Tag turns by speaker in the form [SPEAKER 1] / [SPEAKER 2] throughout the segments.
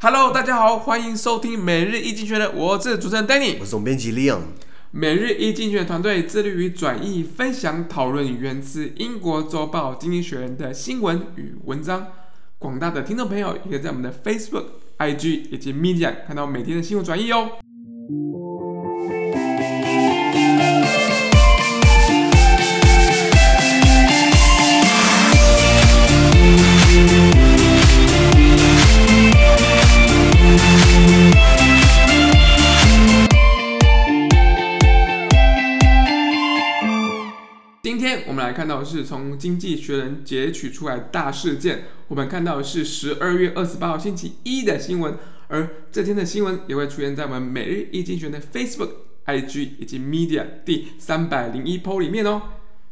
[SPEAKER 1] Hello，大家好，欢迎收听每日一经济学人，我是主持人 Danny，
[SPEAKER 2] 我是总编辑 Leon。
[SPEAKER 1] 每日一经济学人团队致力于转译、分享、讨论源自英国周报《经济学人》的新闻与文章。广大的听众朋友也可以在我们的 Facebook、IG 以及 Medium 看到每天的新闻转译哦。看到的是从《经济学人》截取出来大事件。我们看到的是十二月二十八号星期一的新闻，而这天的新闻也会出现在我们每日一经济学的 Facebook、IG 以及 Media 第三百零一 po 里面哦。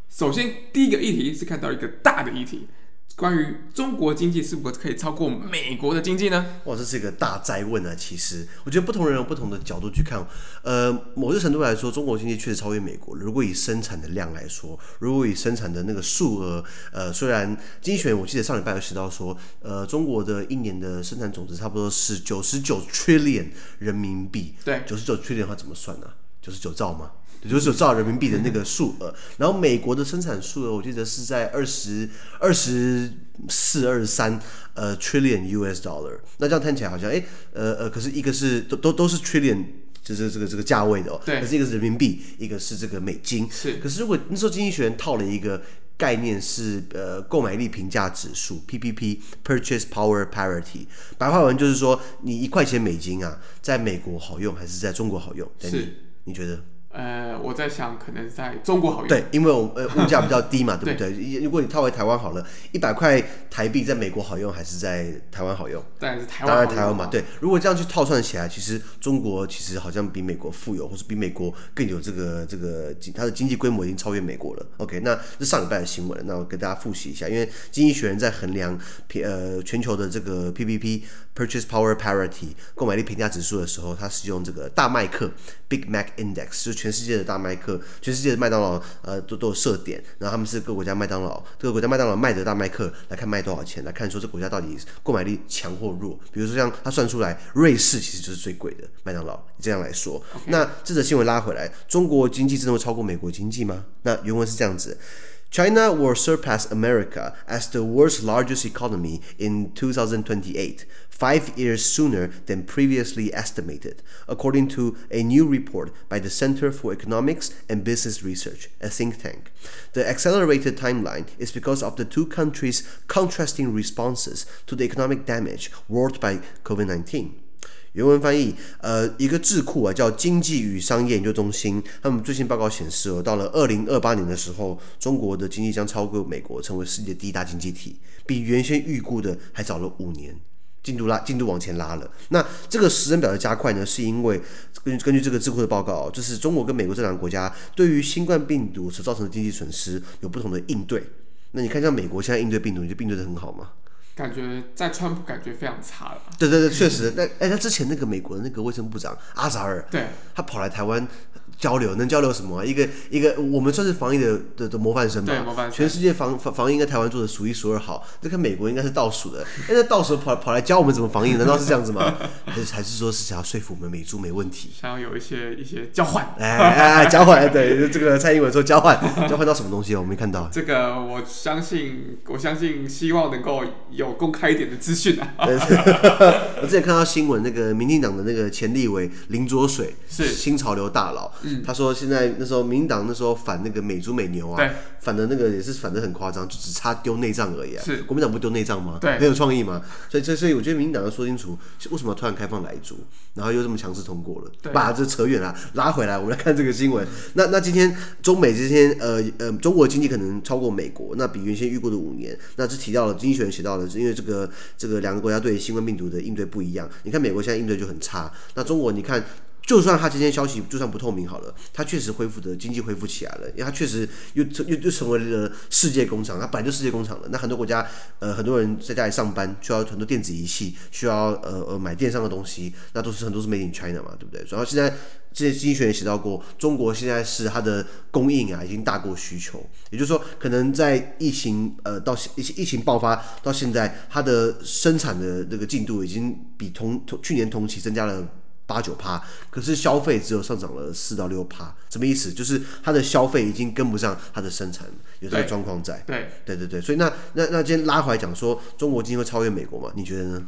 [SPEAKER 1] 首先，第一个议题是看到一个大的议题。关于中国经济是否可以超过美国的经济呢？
[SPEAKER 2] 哇，这是一个大哉问啊！其实，我觉得不同人有不同的角度去看。呃，某些程度来说，中国经济确实超越美国。如果以生产的量来说，如果以生产的那个数额，呃，虽然经济学我记得上礼拜有提到说，呃，中国的一年的生产总值差不多是九十九 trillion 人民币。
[SPEAKER 1] 对，
[SPEAKER 2] 九十九 trillion 的话怎么算呢？九十九兆吗？九十九兆人民币的那个数额，然后美国的生产数额，我记得是在二十二十四、二十三呃 trillion US dollar。那这样看起来好像，哎，呃呃，可是一个是都都都是 trillion，就是这个这个价位的哦。
[SPEAKER 1] 对。
[SPEAKER 2] 可是一个是人民币，一个是这个美金。
[SPEAKER 1] 是。
[SPEAKER 2] 可是如果那时候经济学人套了一个概念是呃购买力评价指数 PPP（Purchase Power Parity），白话文就是说，你一块钱美金啊，在美国好用还是在中国好用？
[SPEAKER 1] 是。
[SPEAKER 2] 你，你觉得？
[SPEAKER 1] 呃，我在想，可能在中国好用。
[SPEAKER 2] 对，因为我呃物价比较低嘛，对不对？对，如果你套回台湾好了，一百块台币在美国好用还是在台湾好用？
[SPEAKER 1] 当然是台湾。
[SPEAKER 2] 当然台湾嘛，对。如果这样去套算起来，其实中国其实好像比美国富有，或是比美国更有这个这个它的经济规模已经超越美国了。OK，那这上礼拜的新闻，那我给大家复习一下，因为经济学人在衡量呃全球的这个 PPP Purchase Power Parity 购买力平价指数的时候，它是用这个大麦克 Big Mac Index 就是全世界的大麦克，全世界的麦当劳，呃，都都有设点，然后他们是各国家麦当劳，各个国家麦当劳卖的大麦克来看卖多少钱，来看说这国家到底购买力强或弱。比如说像它算出来，瑞士其实就是最贵的麦当劳，这样来说。那这则新闻拉回来，中国经济真的会超过美国经济吗？那原文是这样子：China will surpass America as the world's largest economy in 2028. Five years sooner than previously estimated, according to a new report by the Center for Economics and Business Research, a think tank. The accelerated timeline is because of the two countries' contrasting responses to the economic damage wrought by COVID-19. 原文翻译，呃，一个智库啊，叫经济与商业研究中心，他们最新报告显示哦，到了二零二八年的时候，中国的经济将超过美国，成为世界第一大经济体，比原先预估的还早了五年。 进度拉，进度往前拉了。那这个时程表的加快呢，是因为根据根据这个智库的报告，就是中国跟美国这两个国家对于新冠病毒所造成的经济损失有不同的应对。那你看，像美国现在应对病毒，你就应对的很好吗？
[SPEAKER 1] 感觉在川普感觉非常差了。
[SPEAKER 2] 对对对，确实。那哎，他之前那个美国的那个卫生部长阿扎尔，
[SPEAKER 1] 对，他
[SPEAKER 2] 跑来台湾。交流能交流什么、啊？一个一个，我们算是防疫的的的模范生吧。
[SPEAKER 1] 对，模范生。
[SPEAKER 2] 全世界防防防疫，应该台湾做的数一数二好。这看美国应该是倒数的。哎，那倒数跑跑来教我们怎么防疫，难道是这样子吗？还是还是说是想要说服我们美猪没问题？
[SPEAKER 1] 想要有一些一些交换。
[SPEAKER 2] 哎哎哎，交换对，这个蔡英文说交换，交换到什么东西？我没看到。
[SPEAKER 1] 这个我相信，我相信希望能够有公开一点的资讯啊。
[SPEAKER 2] 我之前看到新闻，那个民进党的那个前立委林卓水
[SPEAKER 1] 是
[SPEAKER 2] 新潮流大佬，
[SPEAKER 1] 嗯，
[SPEAKER 2] 他说现在。那时候，民进党那时候反那个美猪美牛啊，
[SPEAKER 1] 对，
[SPEAKER 2] 反的那个也是反的很夸张，就只差丢内脏而已啊。
[SPEAKER 1] 是，
[SPEAKER 2] 国民党不丢内脏吗？
[SPEAKER 1] 对，
[SPEAKER 2] 很有创意吗？所以，所以，所以我觉得民进党要说清楚，为什么突然开放莱猪，然后又这么强势通过了，
[SPEAKER 1] 对，
[SPEAKER 2] 把这扯远了，拉回来，我们来看这个新闻。那那今天中美之间，呃呃，中国经济可能超过美国，那比原先预估的五年，那这提到了经济学人写到了，因为这个这个两个国家对新冠病毒的应对不一样。你看美国现在应对就很差，那中国你看。就算他今天消息就算不透明好了，他确实恢复的经济恢复起来了，因为他确实又又又成为了世界工厂，他本来就世界工厂了。那很多国家呃很多人在家里上班需要很多电子仪器，需要呃呃买电商的东西，那都是很多是 made in China 嘛，对不对？然后现在这些经济学也写到过，中国现在是它的供应啊已经大过需求，也就是说可能在疫情呃到疫疫情爆发到现在，它的生产的这个进度已经比同同去年同期增加了。八九趴，可是消费只有上涨了四到六趴，什么意思？就是它的消费已经跟不上它的生产，有这个状况在。
[SPEAKER 1] 对
[SPEAKER 2] 对对对，所以那那那今天拉回来讲说，中国经济会超越美国吗？你觉得呢？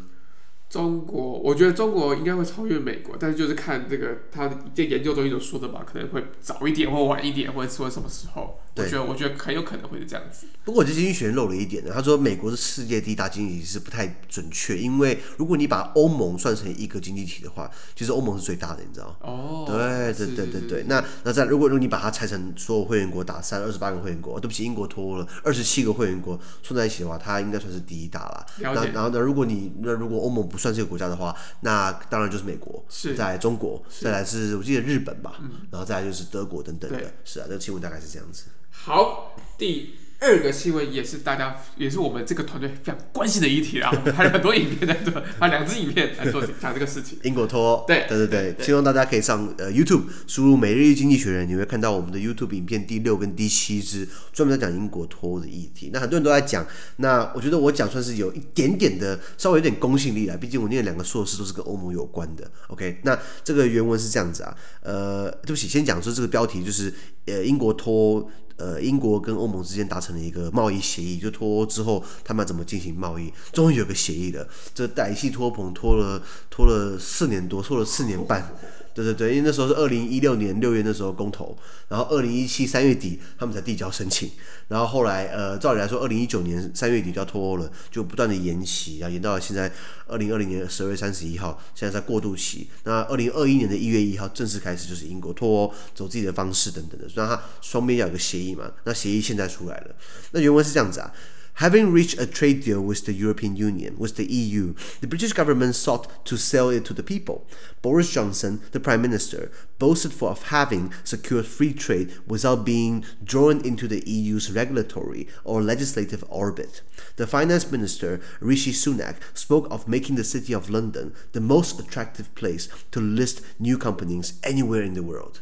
[SPEAKER 1] 中国，我觉得中国应该会超越美国，但是就是看这个他这研究中心所说的吧，可能会早一点或晚一点，或者说什么时候。我觉得，我觉得很有可能会是这样子。
[SPEAKER 2] 不过，我这经济学漏了一点呢。他说，美国是世界第一大经济体是不太准确，因为如果你把欧盟算成一个经济体的话，其实欧盟是最大的，你知道
[SPEAKER 1] 哦。
[SPEAKER 2] 对对对对对。那那在如果如果你把它拆成所有会员国打散二十八个会员国，哦，对不起，英国脱欧了二十七个会员国算在一起的话，它应该算是第一大了。然后呢，如果你那如果欧盟不算这个国家的话，那当然就是美国，
[SPEAKER 1] 是
[SPEAKER 2] 在中国，再来是我记得日本吧，
[SPEAKER 1] 嗯，
[SPEAKER 2] 然后再来就是德国等等的。是啊，这个新闻大概是这样子。
[SPEAKER 1] 好，第二个新闻也是大家，也是我们这个团队非常关心的议题啦。我们拍了很多影片在做，拍两支影片来做讲这个事情。
[SPEAKER 2] 英国脱，
[SPEAKER 1] 对
[SPEAKER 2] 对对对，对，希望大家可以上呃 YouTube 输入“每日一经济学人”，你会看到我们的 YouTube 影片第六跟第七支，专门在讲英国脱的议题。那很多人都在讲，那我觉得我讲算是有一点点的，稍微有点公信力啦。毕竟我念两个硕士都是跟欧盟有关的。OK，那这个原文是这样子啊，呃，对不起，先讲说这个标题就是呃英国脱。呃，英国跟欧盟之间达成了一个贸易协议，就脱欧之后他们怎么进行贸易，终于有个协议了。这歹戏拖棚拖了拖了四年多，拖了四年半。对对对，因为那时候是二零一六年六月那时候公投，然后二零一七三月底他们才递交申请，然后后来呃，照理来说二零一九年三月底就要脱欧了，就不断的延期，然后延到了现在二零二零年十二月三十一号，现在在过渡期。那二零二一年的一月一号正式开始就是英国脱欧，走自己的方式等等的，所以它双边要有个协议嘛，那协议现在出来了，那原文是这样子啊。Having reached a trade deal with the European Union, with the EU, the British government sought to sell it to the people. Boris Johnson, the Prime Minister, boasted for of having secured free trade without being drawn into the EU's regulatory or legislative orbit. The Finance Minister, Rishi Sunak, spoke of making the city of London the most attractive place to list new companies anywhere in the world.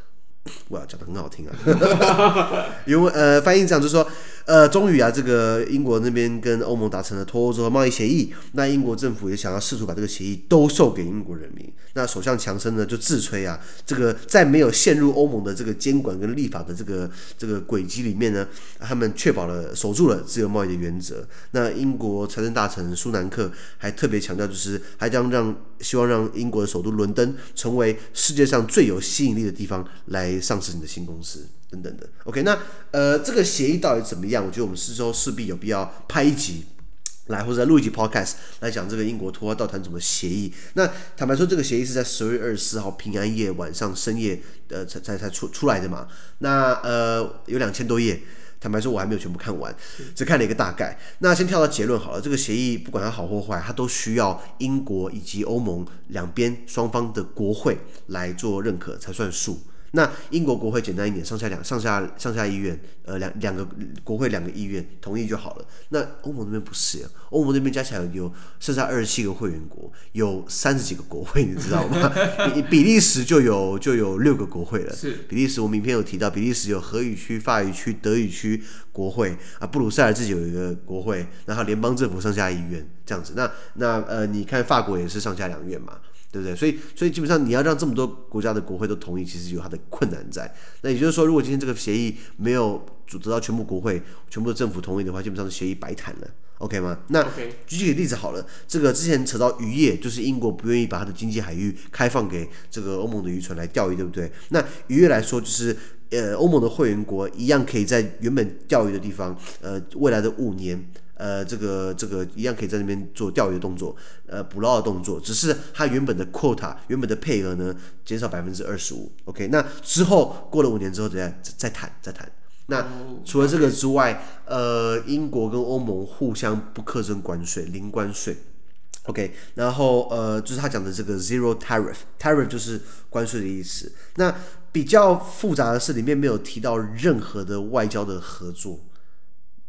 [SPEAKER 2] 哇，讲得很好听啊！因为呃，翻译这样就是说， 呃，终于啊，这个英国那边跟欧盟达成了脱欧之后贸易协议，那英国政府也想要试图把这个协议兜售给英国人民。那首相强生呢就自吹啊，这个在没有陷入欧盟的这个监管跟立法的这个这个轨迹里面呢，他们确保了守住了自由贸易的原则。那英国财政大臣苏南克还特别强调，就是还将让希望让英国的首都伦敦成为世界上最有吸引力的地方来。上市你的新公司等等。的，OK，那呃，这个协议到底怎么样？我觉得我们四周势必有必要拍一集来，或者录一集 Podcast 来讲这个英国脱欧到底谈怎么协议。那坦白说，这个协议是在十二月二十四号平安夜晚上深夜呃才才才出出来的嘛。那呃有两千多页，坦白说我还没有全部看完，只看了一个大概。那先跳到结论好了，这个协议不管它好或坏，它都需要英国以及欧盟两边双方的国会来做认可才算数。那英国国会简单一点，上下两上下上下议院，呃，两两个国会两个议院同意就好了。那欧盟那边不是，欧盟那边加起来有剩下二十七个会员国，有三十几个国会，你知道吗？比比利时就有就有六个国会了。是比利时，我名片有提到，比利时有荷语区、法语区、德语区国会啊，布鲁塞尔自己有一个国会，然后联邦政府上下议院这样子。那那呃，你看法国也是上下两院嘛。对不对？所以，所以基本上你要让这么多国家的国会都同意，其实有它的困难在。那也就是说，如果今天这个协议没有得到全部国会、全部的政府同意的话，基本上是协议白谈了，OK 吗？那举几个例子好了，这个之前扯到渔业，就是英国不愿意把它的经济海域开放给这个欧盟的渔船来钓鱼，对不对？那渔业来说，就是呃，欧盟的会员国一样可以在原本钓鱼的地方，呃，未来的五年。呃，这个这个一样可以在那边做钓鱼的动作，呃，捕捞的动作，只是它原本的 quota 原本的配额呢减少百分之二十五。OK，那之后过了五年之后再再再谈再谈。那除了这个之外，呃，英国跟欧盟互相不课征关税，零关税。OK，然后呃，就是他讲的这个 zero tariff，tariff 就是关税的意思。那比较复杂的是，里面没有提到任何的外交的合作。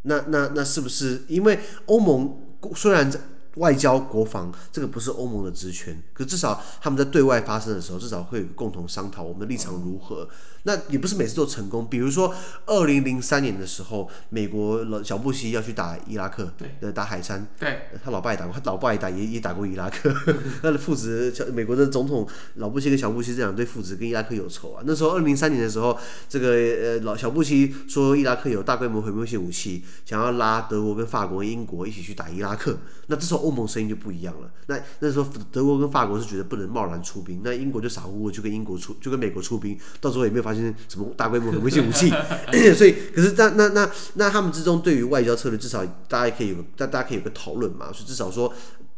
[SPEAKER 2] 那那那是不是？因为欧盟虽然在外交国防这个不是欧盟的职权，可至少他们在对外发生的时候，至少会共同商讨我们的立场如何。那也不是每次都成功。比如说，二零零三年的时候，美国老小布希要去打伊拉克，对，打海参，
[SPEAKER 1] 对，
[SPEAKER 2] 他老爸也打过，他老爸也打也也打过伊拉克。他的父子，美国的总统老布希跟小布希这两对父子跟伊拉克有仇啊。那时候二零零三年的时候，这个呃老小布希说伊拉克有大规模毁灭性武器，想要拉德国跟法国、英国一起去打伊拉克。那这时候欧盟声音就不一样了。那那时候德国跟法国是觉得不能贸然出兵，那英国就傻乎乎就跟英国出就跟美国出兵，到时候也没有发现。什么大规模的危险武器？所以，可是那那那那他们之中对于外交策略，至少大家可以有，大大家可以有个讨论嘛。所以至少说，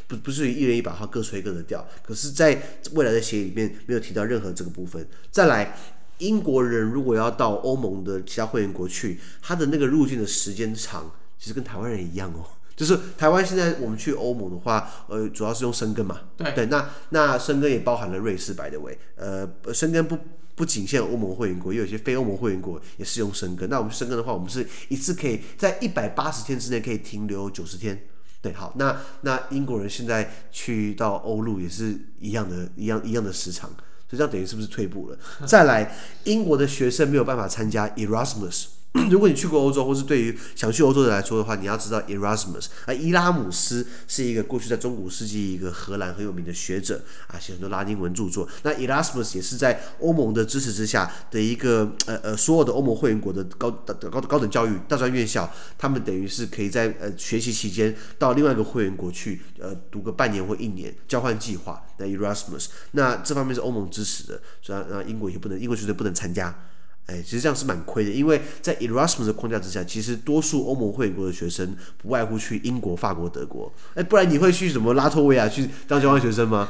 [SPEAKER 2] 不不是一人一把话，各吹各的调。可是，在未来的协议里面，没有提到任何这个部分。再来，英国人如果要到欧盟的其他会员国去，他的那个入境的时间长，其实跟台湾人一样哦。就是台湾现在我们去欧盟的话，呃，主要是用申根嘛。对对，那那申根也包含了瑞士，by the way，呃，申根不。不仅限欧盟会员国，也有一些非欧盟会员国也适用申根。那我们申根的话，我们是一次可以在一百八十天之内可以停留九十天。对，好，那那英国人现在去到欧陆也是一样的，一样一样的时长，所以这样等于是不是退步了？再来，英国的学生没有办法参加 Erasmus。如果你去过欧洲，或是对于想去欧洲的来说的话，你要知道 Erasmus 啊，伊拉姆斯是一个过去在中古世纪一个荷兰很有名的学者啊，写很多拉丁文著作。那 Erasmus 也是在欧盟的支持之下的一个呃呃，所有的欧盟会员国的高高高高等教育大专院校，他们等于是可以在呃学习期间到另外一个会员国去呃读个半年或一年交换计划。那 Erasmus，那这方面是欧盟支持的，所以啊英国也不能，英国绝对不能参加。哎，其实这样是蛮亏的，因为在 Erasmus 的框架之下，其实多数欧盟会员国的学生不外乎去英国、法国、德国。哎，不然你会去什么拉脱维亚去当交换学生吗？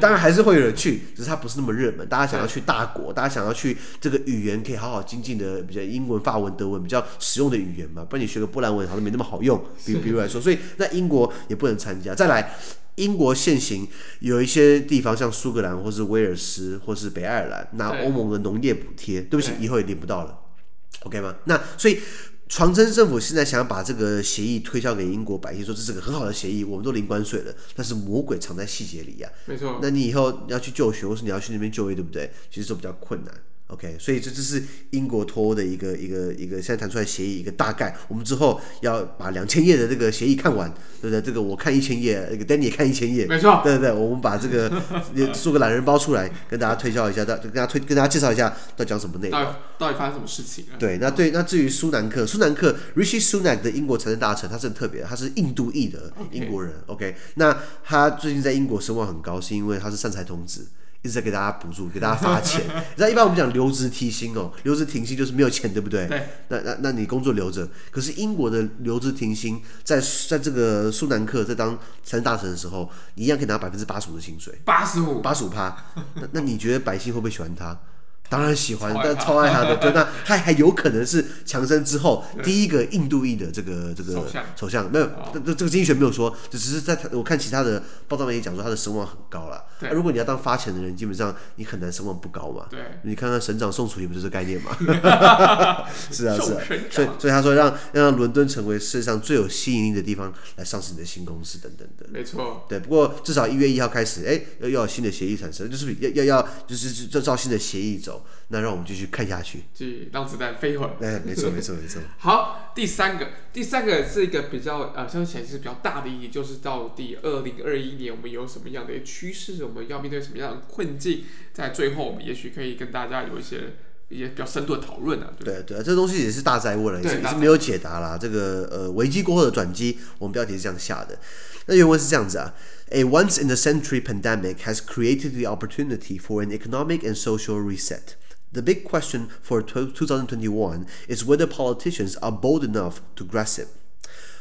[SPEAKER 2] 当然还是会有人去，只是他不是那么热门。大家想要去大国，大家想要去这个语言可以好好精进的，比较英文、法文、德文比较实用的语言嘛。不然你学个波兰文好像没那么好用。比比如来说，所以那英国也不能参加。再来。英国现行有一些地方，像苏格兰或是威尔斯或是北爱尔兰拿欧盟的农业补贴，对，不起，以后也领不到了，OK 吗？那所以传真政府现在想要把这个协议推销给英国百姓，说这是个很好的协议，我们都零关税了，但是魔鬼藏在细节里呀、啊，没错。那你以后要去就学，或是你要去那边就业，对不对？其实都比较困难。OK，所以这这是英国脱欧的一个一个一个现在谈出来协议一个大概，我们之后要把两千页的这个协议看完，对不对？这个我看一千页，那个 Danny 也看一千页，没错，对对对，我们把这个 做个懒人包出来，跟大家推销一下，大跟大家推跟大家介绍一下到讲什么内容，到底发生什么事情啊？对，那对那至于苏南克，苏南克 Rishi Sunak 的英国财政大臣，他是很特别，他是印度裔的英国人。OK，, 那他最近在英国声望很高，是因为他是善财童子。一直在给大家补助，给大家发钱。你知道，一般我们讲留职停薪哦，留职停薪就是没有钱，对不对？对。那那那你工作留着，可是英国的留职停薪，在在这个苏南克在当财政大臣的时候，你一样可以拿百分之八十五的薪水。八十五。八十五趴。那那你觉得百姓会不会喜欢他？当然喜欢，但超爱他的，对，那他还有可能是强生之后第一个印度裔的这个这个首相，没有，这这个经济学没有说，只是在我看其他的报道媒体讲说他的声望很高了。对，如果你要当发钱的人，基本上你很难声望不高嘛。对，你看看省长宋楚瑜不就是这概念吗？是 啊是啊，所以所以他说让让伦敦成为世界上最有吸引力的地方来上市你的新公司等等的。没错，对，不过至少一月一号开始，哎，要要有新的协议产生，就是要要要就是就照新的协议走。那让我们继续看下去，继续让子弹飞一会儿。哎，没错，没错，没错。好，第三个，第三个是一个比较呃，相对起来是比较大的意义，就是到底二零二一年我们有什么样的趋势，我们要面对什么样的困境，在最后我们也许可以跟大家有一些一些比较深度的讨论啊。对对，对，这个东西也是大哉问了，也是也是没有解答啦。这个呃，危机过后的转机，我们标题是这样下的。那原文是这样子啊：A once-in-a-century pandemic has created the opportunity for an economic and social reset. The big question for 2021 is whether politicians are bold enough to grasp it.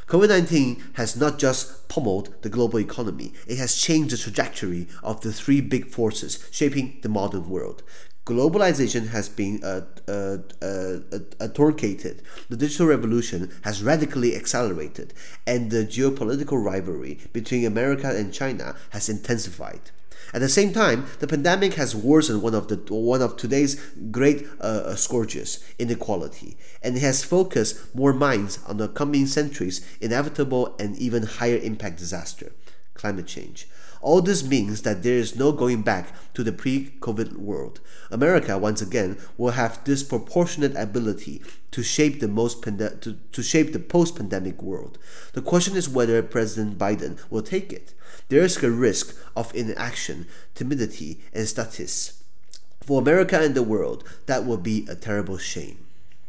[SPEAKER 2] COVID 19 has not just pummeled the global economy, it has changed the trajectory of the three big forces shaping the modern world Globalization has been uh, uh, uh, attorcated. The digital revolution has radically accelerated, and the geopolitical rivalry between America and China has intensified. At the same time, the pandemic has worsened one of the one of today's great uh, scourges, inequality, and it has focused more minds on the coming century's inevitable and even higher impact disaster, climate change. All this means that there is no going back to the pre-COVID world. America once again will have disproportionate ability to shape the most pande- to, to shape the post-pandemic world. The question is whether President Biden will take it. There is a risk of inaction, timidity, and status. For America and the world, that will be a terrible shame.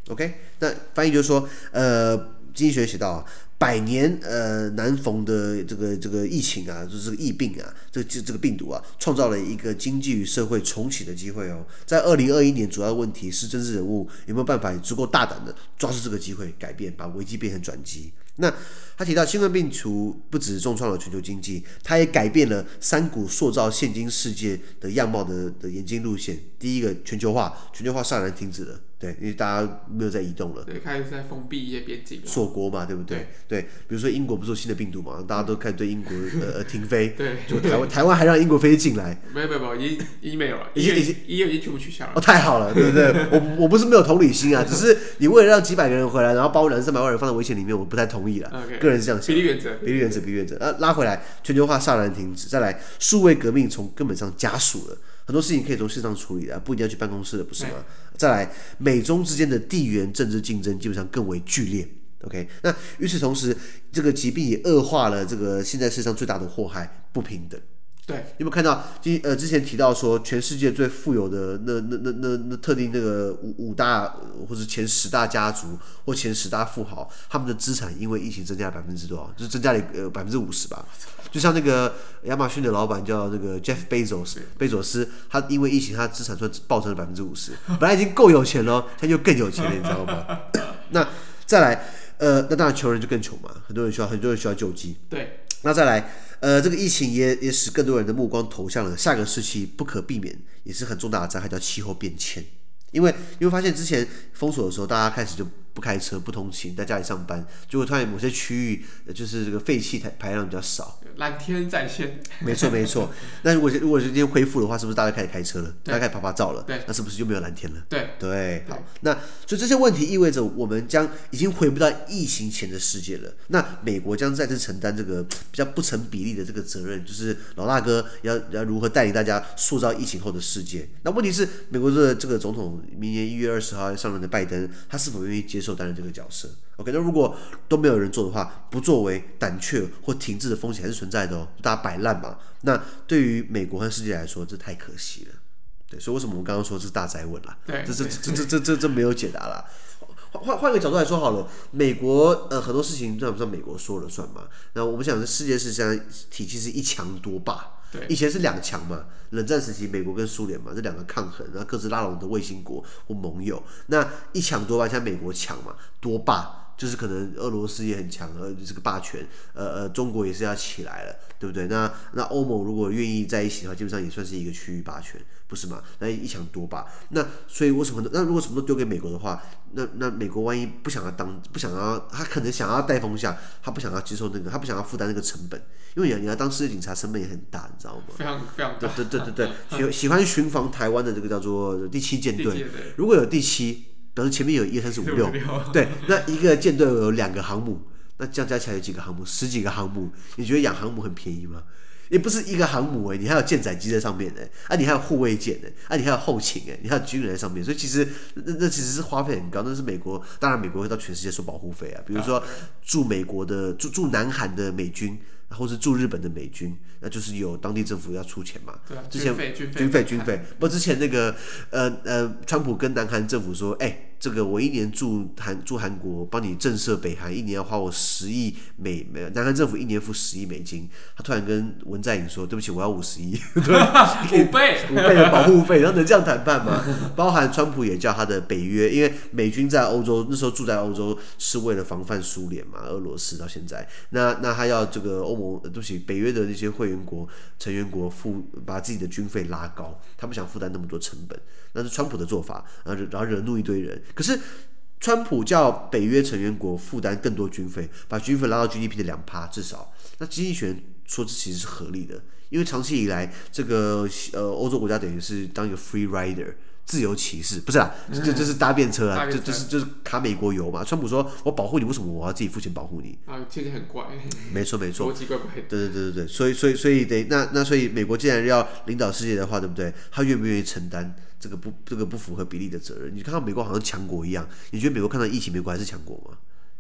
[SPEAKER 2] OK，那翻译就是说，呃，经济学写到啊。 百年呃难逢的这个这个疫情啊，就是这个疫病啊，这这这个病毒啊，创造了一个经济与社会重启的机会哦。在二零二一年，主要问题是政治人物有没有办法足够大胆的抓住这个机会，改变，把危机变成转机。那他提到，新冠病毒不只重创了全球经济，它也改变了三股塑造现今世界的样貌的的演进路线。第一个，全球化，全球化上然停止了。对，因为大家没有在移动了，
[SPEAKER 1] 对，开始在封闭一些边境，
[SPEAKER 2] 锁国嘛，对不对？对，对，比如说英国不是有新的病毒嘛，大家都开始对英国呃停飞，
[SPEAKER 1] 对，
[SPEAKER 2] 就台湾台湾还让英国飞进来，
[SPEAKER 1] 没有没有没有，已已经没有了，
[SPEAKER 2] 已经已经
[SPEAKER 1] 已经已经全部取消了，
[SPEAKER 2] 哦，太好了，对不对？我我不是没有同理心啊，只是你为了让几百个人回来，然后把我两三百万人放在危险里面，我不太同意个人是这样想，
[SPEAKER 1] 比例原则，
[SPEAKER 2] 比例原则，比例原则，呃，拉回来，全球化刹然停止，再来，数位革命从根本上加速了。很多事情可以从线上处理的，不一定要去办公室的，不是吗？再来，美中之间的地缘政治竞争基本上更为剧烈。OK，那与此同时，这个疾病也恶化了这个现在世界上最大的祸害——不平等。
[SPEAKER 1] 对，
[SPEAKER 2] 有没有看到？今呃之前提到说，全世界最富有的那那那那那特定那个五五大或者前十大家族或前十大富豪，他们的资产因为疫情增加了百分之多少？就是增加了呃百分之五十吧。就像那个亚马逊的老板叫那个 Jeff Bezos，贝佐斯，他因为疫情他资产算暴增了百分之五十，本来已经够有钱了，他就更有钱了，你知道吗？那再来，呃，那当然穷人就更穷嘛，很多人需要很多人需要救济。
[SPEAKER 1] 对，
[SPEAKER 2] 那再来。呃，这个疫情也也使更多人的目光投向了下个时期不可避免，也是很重大的灾害，叫气候变迁。因为你会发现之前封锁的时候，大家开始就不开车、不通勤，在家里上班，结果突然某些区域就是这个废气排排量比较少。
[SPEAKER 1] 蓝天在线，
[SPEAKER 2] 没错没错。那如果如果今天恢复的话，是不是大家开始开车了？大家开始拍拍照了？
[SPEAKER 1] 对，
[SPEAKER 2] 那是不是就没有蓝天了？
[SPEAKER 1] 对
[SPEAKER 2] 对。好，那所以这些问题意味着我们将已经回不到疫情前的世界了。那美国将再次承担这个比较不成比例的这个责任，就是老大哥要要如何带领大家塑造疫情后的世界？那问题是，美国的这个总统明年一月二十号要上任的拜登，他是否愿意接受担任这个角色？OK，那如果都没有人做的话，不作为、胆怯或停滞的风险还是存在的哦，大家摆烂嘛。那对于美国和世界来说，这太可惜了。对，所以为什么我们刚刚说这是大灾问啦？
[SPEAKER 1] 对，
[SPEAKER 2] 这这这这这这这没有解答啦。换换个角度来说好了，美国呃很多事情算不算美国说了算嘛？那我们想，这世界是这样体系是一强多霸。以前是两强嘛，冷战时期美国跟苏联嘛，这两个抗衡，然后各自拉拢的卫星国或盟友。那一强多霸，像美国强嘛，多霸。就是可能俄罗斯也很强，呃，这个霸权，呃呃，中国也是要起来了，对不对？那那欧盟如果愿意在一起的话，基本上也算是一个区域霸权，不是吗？那一强多霸，那所以为什么？那如果什么都丢给美国的话，那那美国万一不想要当，不想要，他可能想要带风向，他不想要接受那个，他不想要负担那个成本，因为你要你要当世界警察，成本也很大，你知道吗？
[SPEAKER 1] 非常非常大。
[SPEAKER 2] 对对对对对，喜喜欢巡防台湾的这个叫做第七舰队，如果有第七。表示前面有一二三四五六，对，那一个舰队有两个航母，那这样加起来有几个航母？十几个航母，你觉得养航母很便宜吗？也不是一个航母哎，你还有舰载机在上面哎，啊，你还有护卫舰哎，啊，你还有后勤哎，你还有军人在上面，所以其实那那其实是花费很高，那是美国，当然美国会到全世界收保护费啊，比如说驻美国的驻驻南韩的美军。或是驻日本的美军，那就是有当地政府要出钱嘛。
[SPEAKER 1] 对啊，
[SPEAKER 2] 之前
[SPEAKER 1] 军费军费
[SPEAKER 2] 军费军费。不，之前那个呃呃，川普跟南韩政府说，哎、欸，这个我一年住韩住韩国，帮你震慑北韩，一年要花我十亿美美，南韩政府一年付十亿美金。他突然跟文在寅说：“对不起，我要五十亿，
[SPEAKER 1] 五倍
[SPEAKER 2] 五倍的保护费，然后能这样谈判吗？”包含川普也叫他的北约，因为美军在欧洲那时候住在欧洲是为了防范苏联嘛，俄罗斯到现在，那那他要这个欧盟对不起，北约的那些会员国成员国付把自己的军费拉高，他不想负担那么多成本，那是川普的做法，然后然后惹怒一堆人。可是，川普叫北约成员国负担更多军费，把军费拉到 GDP 的两趴至少。那经济学人说这其实是合理的，因为长期以来，这个呃欧洲国家等于是当一个 free rider。自由骑士不是啊，这这、就是搭便车啊，这这是就是卡美国油嘛。川普说：“我保护你，为什么我要自己付钱保护你？”
[SPEAKER 1] 啊，听起来很怪。
[SPEAKER 2] 没错没错，
[SPEAKER 1] 逻辑怪怪。
[SPEAKER 2] 对对对对对，所以所以所以得那那所以美国既然要领导世界的话，对不对？他愿不愿意承担这个不这个不符合比例的责任？你看到美国好像强国一样，你觉得美国看到疫情，美国还是强国吗？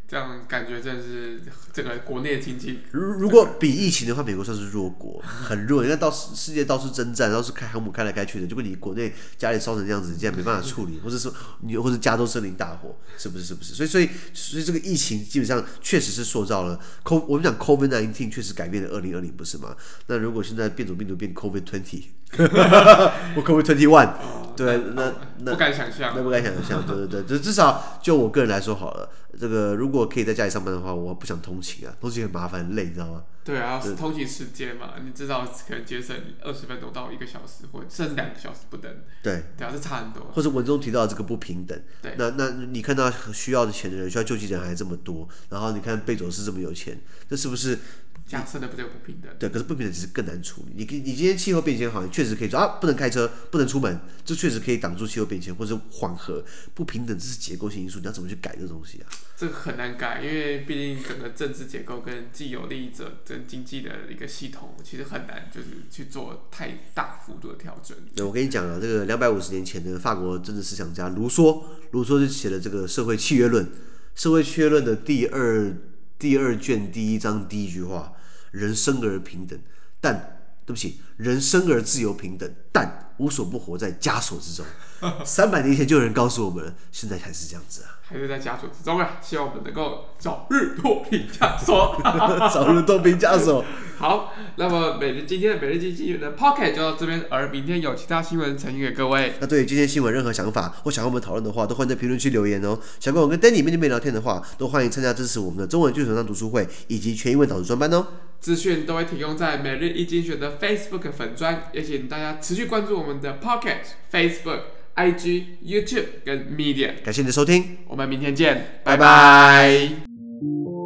[SPEAKER 1] 这样感觉真的是这个国内经济。
[SPEAKER 2] 如如果比疫情的话，美国算是弱国，很弱。你看到世世界到处征战，到处开航母开来开去的，就跟你国内家里烧成这样子，你竟然没办法处理，或者说你或者加州森林大火，是不是？是不是？所以所以所以这个疫情基本上确实是塑造了 CO 我们讲 COVID nineteen 确实改变了二零二零，不是吗？那如果现在变种病毒变 COVID twenty，或 COVID twenty one，对，那那
[SPEAKER 1] 不敢想象，
[SPEAKER 2] 那不敢想象，对 对对，就至少就我个人来说好了。这个如果可以在家里上班的话，我不想通勤啊，通勤很麻烦很累，你知道吗？
[SPEAKER 1] 对啊，是通勤时间嘛，你至少可能节省二十分钟到一个小时，或甚至两个小时不等。
[SPEAKER 2] 对，
[SPEAKER 1] 对啊，是差很多。
[SPEAKER 2] 或者文中提到这个不平等，
[SPEAKER 1] 对，
[SPEAKER 2] 那那你看到需要的钱的人，需要救济的人还这么多，然后你看贝佐斯这么有钱，这是不是？
[SPEAKER 1] 假设的不就不平等？
[SPEAKER 2] 对，可是不平等其实更难处理。你你今天气候变迁好像确实可以说啊，不能开车，不能出门，这确实可以挡住气候变迁或者缓和不平等，这是结构性因素，你要怎么去改这东西啊？
[SPEAKER 1] 这个很难改，因为毕竟整个政治结构跟既有利益者跟经济的一个系统，其实很难就是去做太大幅度的调整。
[SPEAKER 2] 那，我跟你讲啊，这个两百五十年前的法国政治思想家卢梭，卢梭就写了这个《社会契约论》，《社会契约论》的第二第二卷第一章第一句话。人生而平等，但对不起，人生而自由平等，但无所不活在枷锁之中。三百年前就有人告诉我们了，现在才是这样子啊，
[SPEAKER 1] 还是在枷锁之中啊！希望我们能够早日脱贫枷锁，
[SPEAKER 2] 早日脱贫枷锁。
[SPEAKER 1] 好，那么每日今天的每日经济的 Pocket 就到这边，而明天有其他新闻呈现给各位。
[SPEAKER 2] 那对于今天新闻任何想法或想跟我们讨论的话，都欢迎在评论区留言哦。想跟我跟 Danny 面对面聊天的话，都欢迎参加支持我们的中文基础上读书会以及全英文导读专班哦。
[SPEAKER 1] 资讯都会提供在每日一精选的 Facebook 粉砖，也请大家持续关注我们的 Pocket Facebook。IG、YouTube 跟 Media，
[SPEAKER 2] 感谢你的收听，
[SPEAKER 1] 我们明天见，
[SPEAKER 2] 拜拜。
[SPEAKER 1] 拜拜。